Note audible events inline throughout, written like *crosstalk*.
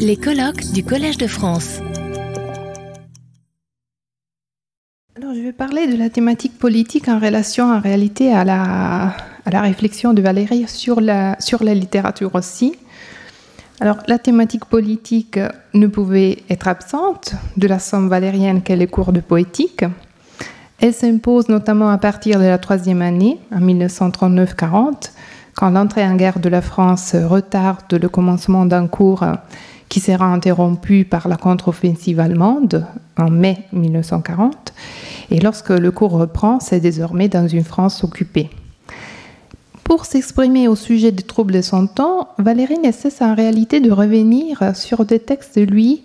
Les colloques du Collège de France. Alors, je vais parler de la thématique politique en relation en réalité à la, à la réflexion de Valérie sur la, sur la littérature aussi. Alors, la thématique politique ne pouvait être absente de la somme valérienne qu'est les cours de poétique. Elle s'impose notamment à partir de la troisième année, en 1939-40, quand l'entrée en guerre de la France retarde le commencement d'un cours qui sera interrompu par la contre-offensive allemande en mai 1940. Et lorsque le cours reprend, c'est désormais dans une France occupée. Pour s'exprimer au sujet des troubles de son temps, Valérie ne cesse en réalité de revenir sur des textes de lui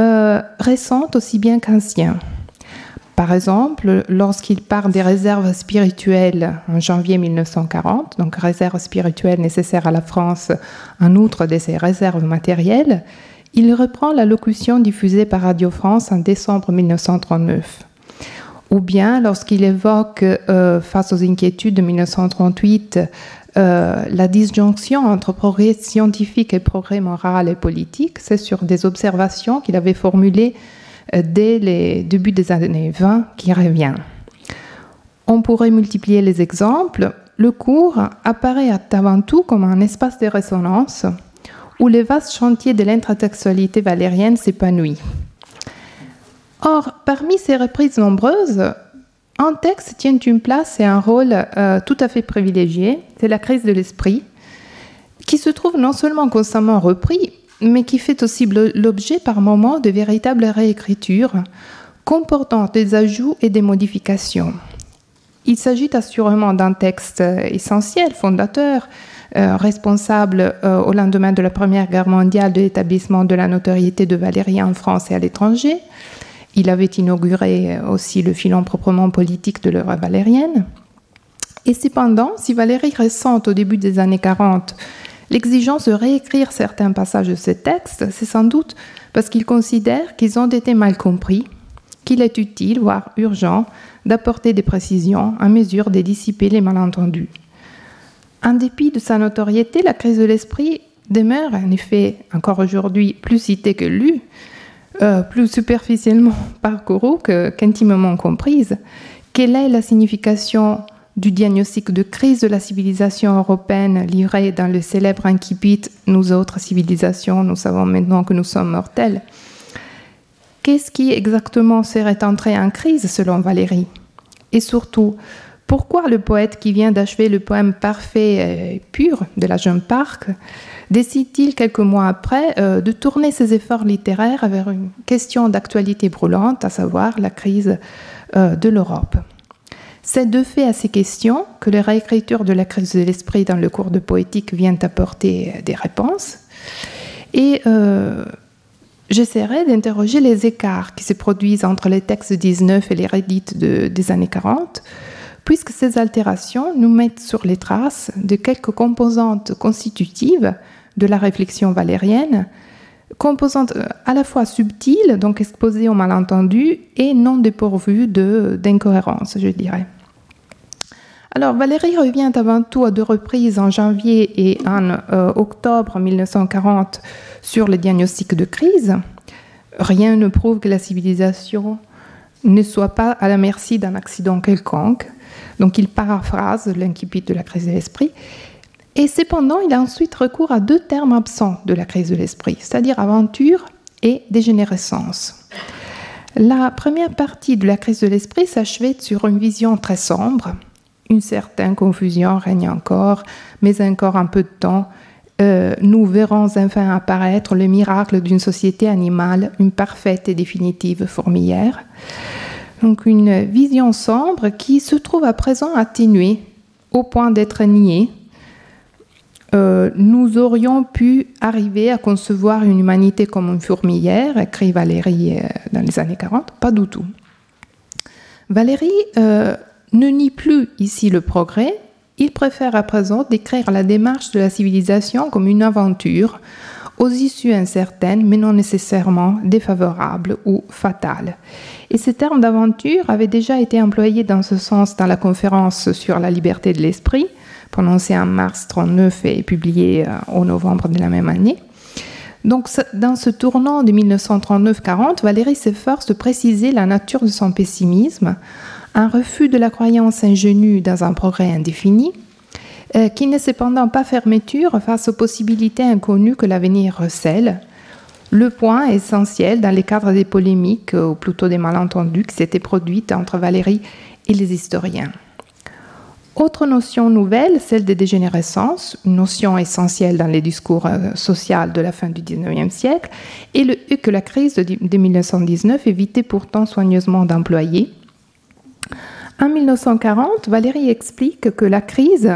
euh, récents aussi bien qu'anciens. Par exemple, lorsqu'il part des réserves spirituelles en janvier 1940, donc réserves spirituelles nécessaires à la France en outre de ses réserves matérielles, il reprend la locution diffusée par Radio France en décembre 1939. Ou bien lorsqu'il évoque, euh, face aux inquiétudes de 1938, euh, la disjonction entre progrès scientifique et progrès moral et politique, c'est sur des observations qu'il avait formulées dès les débuts des années 20 qui revient. On pourrait multiplier les exemples. Le cours apparaît avant tout comme un espace de résonance où les vastes chantiers de l'intertextualité valérienne s'épanouit. Or, parmi ces reprises nombreuses, un texte tient une place et un rôle euh, tout à fait privilégié, c'est la crise de l'esprit, qui se trouve non seulement constamment repris, mais qui fait aussi l'objet par moments de véritables réécritures comportant des ajouts et des modifications. Il s'agit assurément d'un texte essentiel, fondateur, euh, responsable euh, au lendemain de la Première Guerre mondiale de l'établissement de la notoriété de Valérie en France et à l'étranger. Il avait inauguré aussi le filon proprement politique de l'œuvre valérienne. Et cependant, si Valérie ressent au début des années 40 L'exigence de réécrire certains passages de ces textes, c'est sans doute parce qu'il considère qu'ils ont été mal compris, qu'il est utile, voire urgent, d'apporter des précisions à mesure de dissiper les malentendus. En dépit de sa notoriété, la crise de l'esprit demeure en effet encore aujourd'hui plus citée que lue, euh, plus superficiellement *laughs* parcourue qu'intimement comprise. Quelle est la signification du diagnostic de crise de la civilisation européenne livré dans le célèbre incipit Nous autres civilisations, nous savons maintenant que nous sommes mortels. Qu'est-ce qui exactement serait entré en crise selon Valérie? Et surtout, pourquoi le poète qui vient d'achever le poème parfait et pur de la jeune Parc décide-t-il quelques mois après euh, de tourner ses efforts littéraires vers une question d'actualité brûlante, à savoir la crise euh, de l'Europe? C'est de fait à ces questions que la réécriture de la crise de l'esprit dans le cours de poétique vient apporter des réponses. Et euh, j'essaierai d'interroger les écarts qui se produisent entre les textes 19 et les rédites des années 40, puisque ces altérations nous mettent sur les traces de quelques composantes constitutives de la réflexion valérienne, composantes euh, à la fois subtiles, donc exposées au malentendu, et non dépourvues d'incohérence, je dirais. Alors Valérie revient avant tout à deux reprises en janvier et en euh, octobre 1940 sur le diagnostic de crise. Rien ne prouve que la civilisation ne soit pas à la merci d'un accident quelconque. Donc il paraphrase l'incipit de la crise de l'esprit. Et cependant, il a ensuite recours à deux termes absents de la crise de l'esprit, c'est-à-dire aventure et dégénérescence. La première partie de la crise de l'esprit s'achevait sur une vision très sombre, une certaine confusion règne encore, mais encore un peu de temps, euh, nous verrons enfin apparaître le miracle d'une société animale, une parfaite et définitive fourmilière. Donc une vision sombre qui se trouve à présent atténuée au point d'être niée. Euh, nous aurions pu arriver à concevoir une humanité comme une fourmilière, écrit Valérie euh, dans les années 40, pas du tout. Valérie ne nie plus ici le progrès, il préfère à présent décrire la démarche de la civilisation comme une aventure aux issues incertaines mais non nécessairement défavorables ou fatales. Et ce terme d'aventure avait déjà été employé dans ce sens dans la conférence sur la liberté de l'esprit, prononcée en mars 1939 et publiée euh, au novembre de la même année. Donc, dans ce tournant de 1939-40, Valérie s'efforce de préciser la nature de son pessimisme, un refus de la croyance ingénue dans un progrès indéfini, euh, qui n'est cependant pas fermeture face aux possibilités inconnues que l'avenir recèle. Le point essentiel dans les cadres des polémiques, ou plutôt des malentendus qui s'étaient produites entre Valérie et les historiens. Autre notion nouvelle, celle de dégénérescence, une notion essentielle dans les discours euh, sociaux de la fin du XIXe siècle, et, que la crise de 1919 évitait pourtant soigneusement d'employer. En 1940, Valérie explique que la crise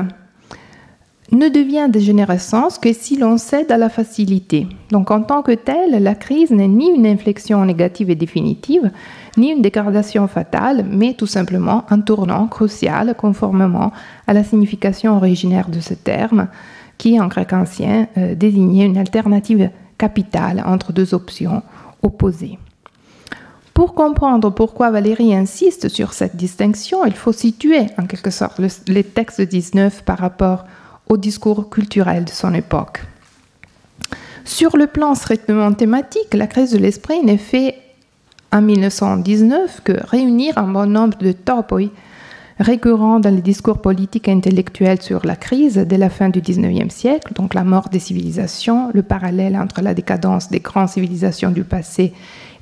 ne devient dégénérescence que si l'on cède à la facilité. Donc en tant que telle, la crise n'est ni une inflexion négative et définitive, ni une dégradation fatale, mais tout simplement un tournant crucial conformément à la signification originaire de ce terme, qui en grec ancien euh, désignait une alternative capitale entre deux options opposées. Pour comprendre pourquoi Valérie insiste sur cette distinction, il faut situer en quelque sorte les textes 19 par rapport au discours culturel de son époque. Sur le plan strictement thématique, la crise de l'esprit n'est fait en 1919 que réunir un bon nombre de topoi récurrents dans les discours politiques et intellectuels sur la crise dès la fin du XIXe siècle, donc la mort des civilisations, le parallèle entre la décadence des grandes civilisations du passé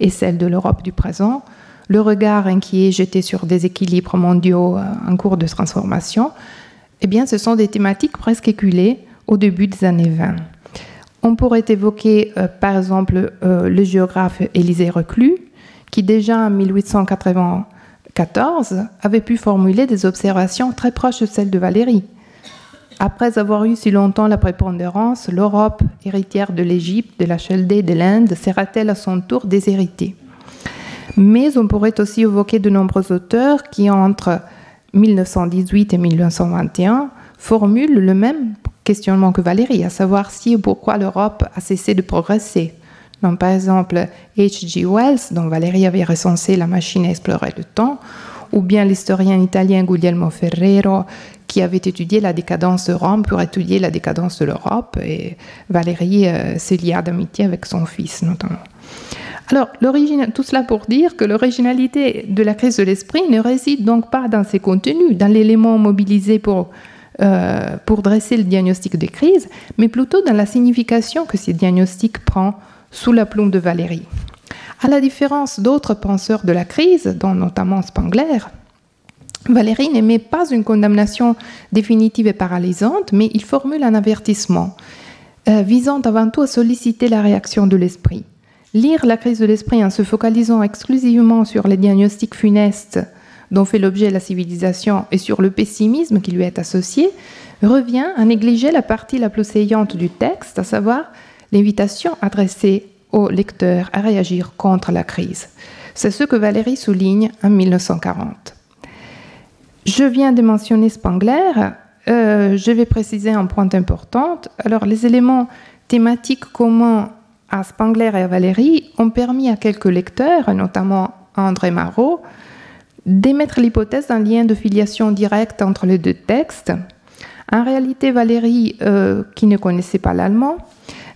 et celle de l'Europe du présent, le regard inquiet jeté sur des équilibres mondiaux euh, en cours de transformation, eh bien, ce sont des thématiques presque éculées au début des années 20. On pourrait évoquer, euh, par exemple, euh, le géographe Élisée Reclus, qui déjà en 1894 avait pu formuler des observations très proches de celles de Valérie. Après avoir eu si longtemps la prépondérance, l'Europe, héritière de l'Égypte, de la Chaldée, de l'Inde, sera-t-elle à son tour déshéritée Mais on pourrait aussi évoquer de nombreux auteurs qui, entre 1918 et 1921 formulent le même questionnement que Valérie, à savoir si et pourquoi l'Europe a cessé de progresser. Par exemple, H.G. Wells, dont Valérie avait recensé La machine à explorer le temps, ou bien l'historien italien Guglielmo Ferrero, qui avait étudié la décadence de Rome pour étudier la décadence de l'Europe, et Valérie euh, s'est liée d'amitié avec son fils notamment. Alors, tout cela pour dire que l'originalité de la crise de l'esprit ne réside donc pas dans ses contenus, dans l'élément mobilisé pour, euh, dresser le diagnostic de crise, mais plutôt dans la signification que ce diagnostic prend sous la plume de Valérie. À la différence d'autres penseurs de la crise, dont notamment Spangler, Valérie n'émet pas une condamnation définitive et paralysante, mais il formule un avertissement euh, visant avant tout à solliciter la réaction de l'esprit. Lire la crise de l'esprit en se focalisant exclusivement sur les diagnostics funestes dont fait l'objet la civilisation et sur le pessimisme qui lui est associé, revient à négliger la partie la plus saillante du texte, à savoir l'invitation adressée au lecteur à réagir contre la crise. C'est ce que Valérie souligne en 1940. Je viens de mentionner Spangler. Euh, je vais préciser un point important. Alors, les éléments thématiques communs à Spangler et à Valérie ont permis à quelques lecteurs, notamment André Marot, d'émettre l'hypothèse d'un lien de filiation directe entre les deux textes. En réalité, Valérie, euh, qui ne connaissait pas l'allemand,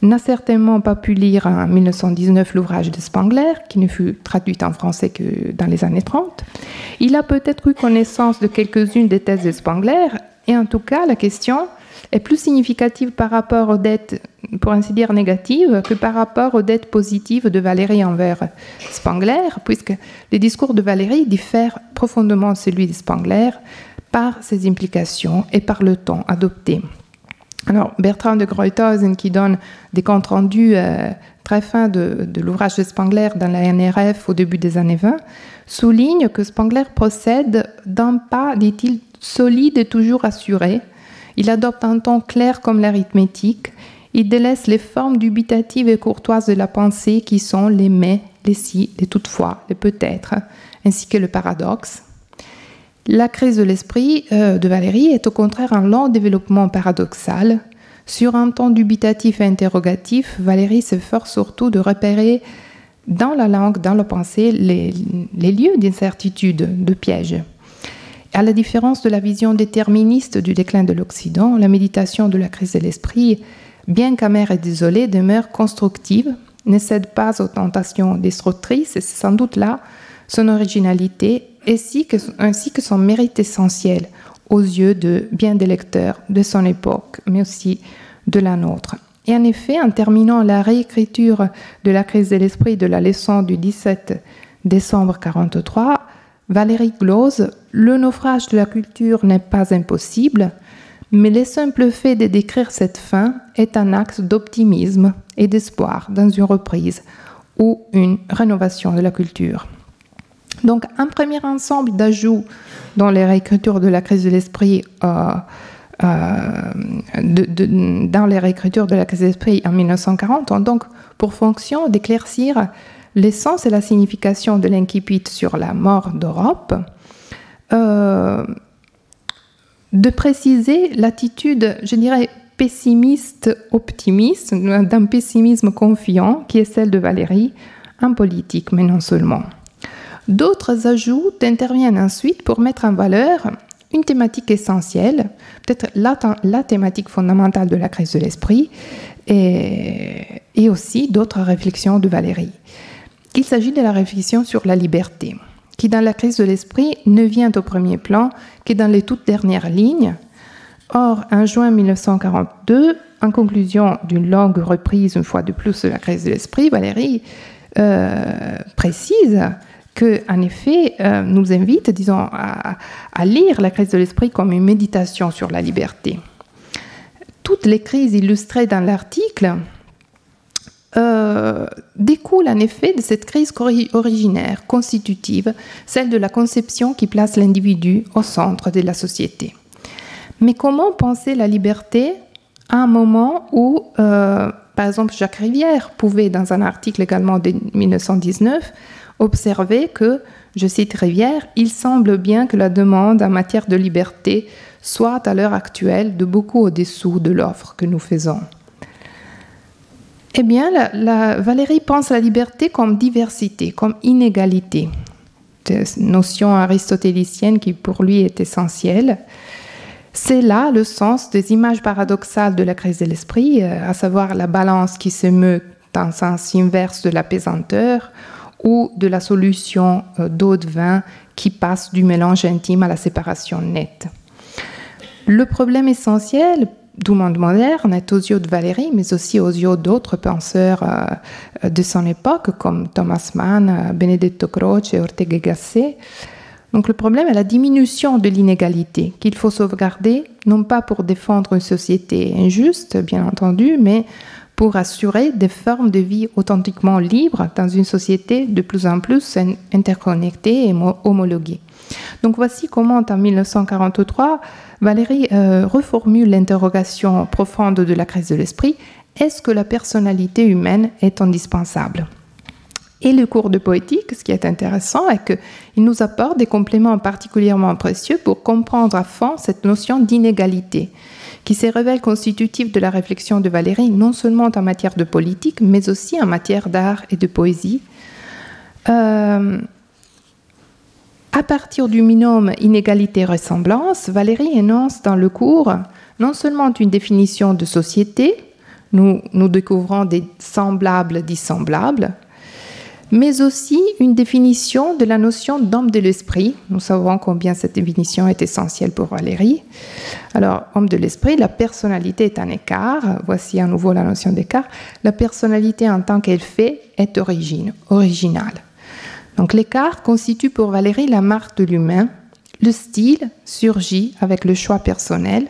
n'a certainement pas pu lire en 1919 l'ouvrage de Spangler, qui ne fut traduit en français que dans les années 30. Il a peut-être eu connaissance de quelques-unes des thèses de Spangler, et en tout cas, la question est plus significative par rapport aux dettes, pour ainsi dire, négatives que par rapport aux dettes positives de Valérie envers Spangler, puisque les discours de Valérie diffèrent profondément de celui de Spangler par ses implications et par le ton adopté. Alors, Bertrand de Gruythausen, qui donne des comptes rendus euh, très fins de, l'ouvrage de Spangler dans la NRF au début des années 20, souligne que Spangler procède d'un pas, dit-il, solide et toujours assuré, il adopte un ton clair comme l'arithmétique. Il délaisse les formes dubitatives et courtoises de la pensée qui sont les mais, les si, les toutefois, les peut-être, ainsi que le paradoxe. La crise de l'esprit euh, de Valérie est au contraire un long développement paradoxal. Sur un ton dubitatif et interrogatif, Valérie s'efforce surtout de repérer dans la langue, dans la pensée, les, les lieux d'incertitude, de piège. À la différence de la vision déterministe du déclin de l'Occident, la méditation de la crise de l'esprit bien qu'amère et désolée, demeure constructive, ne cède pas aux tentations destructrices, et c'est sans doute là son originalité, ainsi que, son mérite essentiel aux yeux de bien des lecteurs de son époque, mais aussi de la nôtre. Et en effet, en terminant la réécriture de la crise de l'esprit de la leçon du 17 décembre 43, Valérie glose Le naufrage de la culture n'est pas impossible, mais le simple fait de décrire cette fin est un axe d'optimisme et d'espoir dans une reprise ou une rénovation de la culture. Donc, un premier ensemble d'ajouts dans les réécritures de la crise de l'esprit, euh, euh, dans les réécritures de la crise de l'esprit en 1940 ont donc pour fonction d'éclaircir l'essence et la signification de l'incipit sur la mort d'Europe, euh, de préciser l'attitude, je dirais, pessimiste-optimiste, d'un pessimisme confiant, qui est celle de Valérie, en politique, mais non seulement. D'autres ajouts interviennent ensuite pour mettre en valeur une thématique essentielle, peut-être la, thématique fondamentale de la crise de l'esprit, et, et aussi d'autres réflexions de Valérie. Il s'agit de la réflexion sur la liberté, qui dans la crise de l'esprit ne vient au premier plan que dans les toutes dernières lignes. Or, en juin 1942, en conclusion d'une longue reprise, une fois de plus, de la crise de l'esprit, Valérie euh, précise en effet, euh, nous invite, disons, à, lire la crise de l'esprit comme une méditation sur la liberté. Toutes les crises illustrées dans l'article euh, découle en effet de cette crise originaire, constitutive, celle de la conception qui place l'individu au centre de la société. Mais comment penser la liberté à un moment où, euh, par exemple, Jacques Rivière pouvait, dans un article également de 1919, observer que, je cite Rivière, il semble bien que la demande en matière de liberté soit à l'heure actuelle de beaucoup au-dessous de l'offre que nous faisons. Eh bien, Valérie pense la liberté comme diversité, comme inégalité, notion aristotélicienne qui pour lui est essentielle. C'est là le sens des images paradoxales de la crise de l'esprit, euh, à savoir la balance qui se meut dans sens inverse de la pesanteur ou de la solution euh, d'eau de vin qui passe du mélange intime à la séparation nette. Le problème essentiel du monde moderne est aux yeux de Valérie, mais aussi aux yeux d'autres penseurs euh, de son époque, comme Thomas Mann, euh, Benedetto Croce et Ortega Gasset. Donc le problème est la diminution de l'inégalité qu'il faut sauvegarder, non pas pour défendre une société injuste, bien entendu, mais pour assurer des formes de vie authentiquement libres dans une société de plus en plus interconnectée et homologuée. Donc voici comment en 1943, Valérie euh, reformule l'interrogation profonde de la crise de l'esprit. Est-ce que la personnalité humaine est indispensable? Et le cours de poétique, ce qui est intéressant, est qu'il nous apporte des compléments particulièrement précieux pour comprendre à fond cette notion d'inégalité, qui se révèle constitutive de la réflexion de Valérie, non seulement en matière de politique, mais aussi en matière d'art et de poésie. Euh, à partir du binôme inégalité-ressemblance, Valérie énonce dans le cours non seulement une définition de société, nous, nous découvrons des semblables dissemblables, mais aussi une définition de la notion d'homme de l'esprit. Nous savons combien cette définition est essentielle pour Valérie. Alors, homme de l'esprit, la personnalité est un écart. Voici à nouveau la notion d'écart. La personnalité en tant qu'elle fait est origine, originale. Donc l'écart constitue pour Valérie la marque de l'humain. Le style surgit avec le choix personnel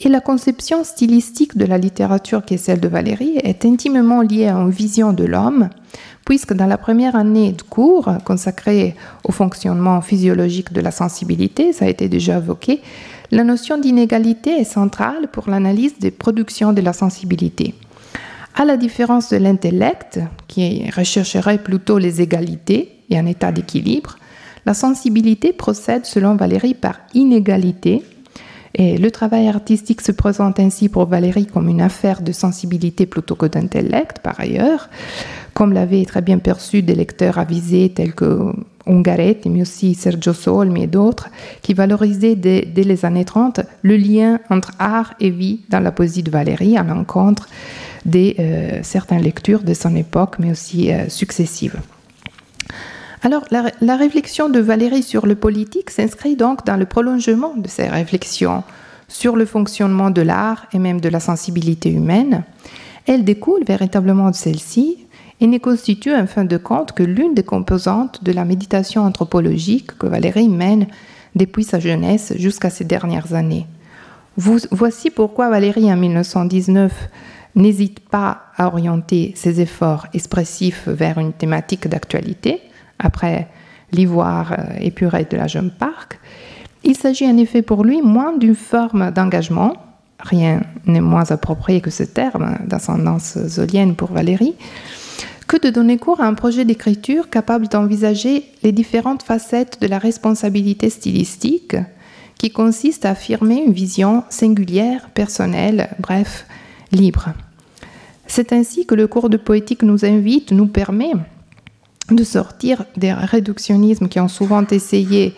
et la conception stylistique de la littérature qui est celle de Valérie est intimement liée à une vision de l'homme, puisque dans la première année de cours consacrée au fonctionnement physiologique de la sensibilité, ça a été déjà évoqué, la notion d'inégalité est centrale pour l'analyse des productions de la sensibilité. À la différence de l'intellect, qui rechercherait plutôt les égalités, et un état d'équilibre. La sensibilité procède, selon Valérie, par inégalité. Et le travail artistique se présente ainsi pour Valérie comme une affaire de sensibilité plutôt que d'intellect, par ailleurs, comme l'avaient très bien perçu des lecteurs avisés tels que Ungaretti, mais aussi Sergio Solmi et d'autres, qui valorisaient dès, les années 30 le lien entre art et vie dans la poésie de Valérie à l'encontre de euh, certaines lectures de son époque, mais aussi euh, successives. Alors, la, la, réflexion de Valérie sur le politique s'inscrit donc dans le prolongement de ces réflexions sur le fonctionnement de l'art et même de la sensibilité humaine. Elle découle véritablement de celle-ci et ne constitue en fin de compte que l'une des composantes de la méditation anthropologique que Valérie mène depuis sa jeunesse jusqu'à ces dernières années. voici pourquoi Valérie en 1919 n'hésite pas à orienter ses efforts expressifs vers une thématique d'actualité, après l'ivoire euh, épuré de la Jeune Parc. Il s'agit en effet pour lui moins d'une forme d'engagement, rien n'est moins approprié que ce terme d'ascendance zolienne pour Valérie, que de donner cours à un projet d'écriture capable d'envisager les différentes facettes de la responsabilité stylistique, qui consiste à affirmer une vision singulière, personnelle, bref, libre. C'est ainsi que le cours de poétique nous invite, nous permet de sortir des réductionnismes qui ont souvent essayé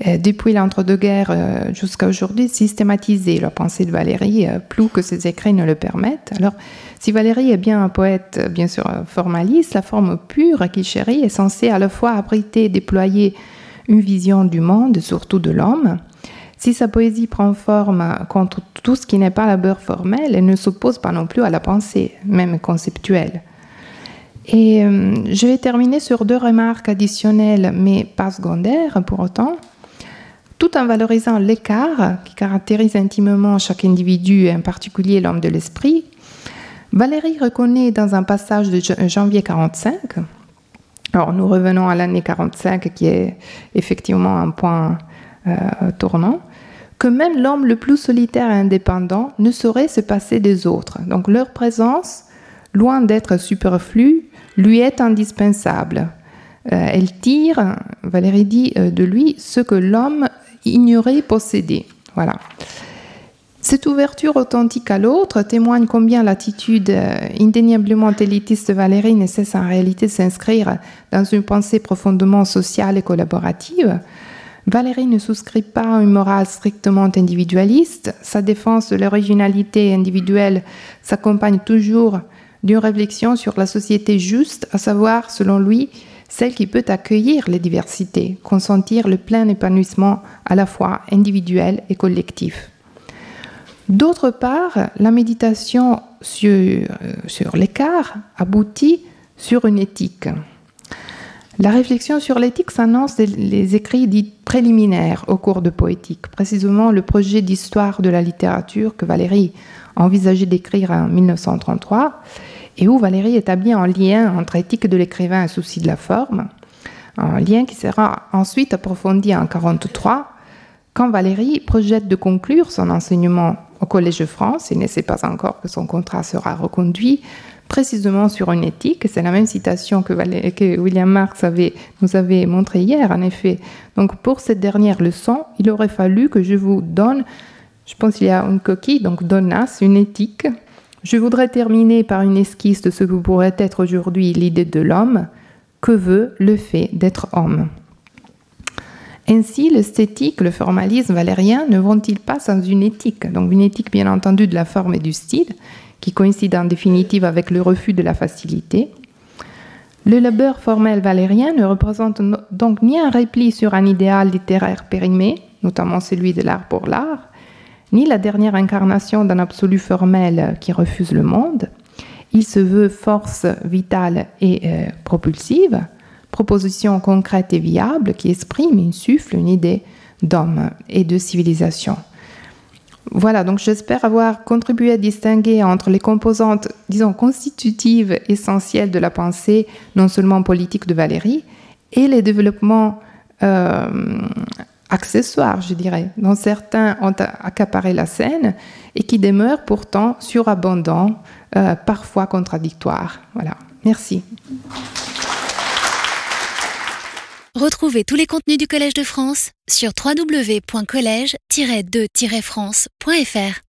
depuis l'entre-deux-guerres euh, jusqu'à aujourd'hui, systématiser la pensée de Valérie, euh, plus que ses écrits ne le permettent. Alors, si Valérie est bien un poète, bien sûr, formaliste, la forme pure qu'il chérit est censée à la fois abriter et déployer une vision du monde, surtout de l'homme. Si sa poésie prend forme contre tout ce qui n'est pas la beurre formelle, elle ne s'oppose pas non plus à la pensée, même conceptuelle. Et je vais terminer sur deux remarques additionnelles, mais pas secondaires pour autant tout en valorisant l'écart qui caractérise intimement chaque individu, et en particulier l'homme de l'esprit, Valérie reconnaît dans un passage de janvier 45, alors nous revenons à l'année 45 qui est effectivement un point euh, tournant, que même l'homme le plus solitaire et indépendant ne saurait se passer des autres. Donc leur présence, loin d'être superflue, lui est indispensable. Euh, elle tire, Valérie dit euh, de lui, ce que l'homme ignorer, posséder. Voilà. Cette ouverture authentique à l'autre témoigne combien l'attitude euh, indéniablement élitiste de Valérie ne cesse en réalité de s'inscrire dans une pensée profondément sociale et collaborative. Valérie ne souscrit pas à une morale strictement individualiste. Sa défense de l'originalité individuelle s'accompagne toujours d'une réflexion sur la société juste, à savoir, selon lui, celle qui peut accueillir les diversités, consentir le plein épanouissement à la fois individuel et collectif. D'autre part, la méditation sur, euh, sur l'écart aboutit sur une éthique. La réflexion sur l'éthique s'annonce les écrits dits préliminaires au cours de poétique, précisément le projet d'histoire de la littérature que Valérie envisageait d'écrire en 1933 et où Valérie établit un lien entre éthique de l'écrivain et souci de la forme, un lien qui sera ensuite approfondi en 1943 quand Valérie projette de conclure son enseignement au Collège de France, il ne sait pas encore que son contrat sera reconduit, précisément sur une éthique. C'est la même citation que, William Marx nous avait montré hier, en effet. Donc pour cette dernière leçon, il aurait fallu que je vous donne, je pense qu'il y a une coquille, donc donnas, une éthique je voudrais terminer par une esquisse de ce que pourrait être aujourd'hui l'idée de l'homme. Que veut le fait d'être homme? Ainsi, l'esthétique, le formalisme valérien ne vont-ils pas sans une éthique? Donc une éthique bien entendu de la forme et du style, qui coïncide en définitive avec le refus de la facilité. Le labeur formel valérien ne représente donc ni un repli sur un idéal littéraire périmé, notamment celui de l'art pour l'art, ni la dernière incarnation d'un absolu formel qui refuse le monde. Il se veut force vitale et euh, propulsive, proposition concrète et viable qui exprime, insuffle une idée d'homme et de civilisation. Voilà, donc j'espère avoir contribué à distinguer entre les composantes, disons, constitutives essentielles de la pensée, non seulement politique de Valérie, et les développements euh, accessoires, je dirais, dont certains ont accaparé la scène et qui demeurent pourtant surabondants, euh, parfois contradictoires. Voilà. Merci. Retrouvez tous les contenus du Collège de France sur www.colège-2-france.fr.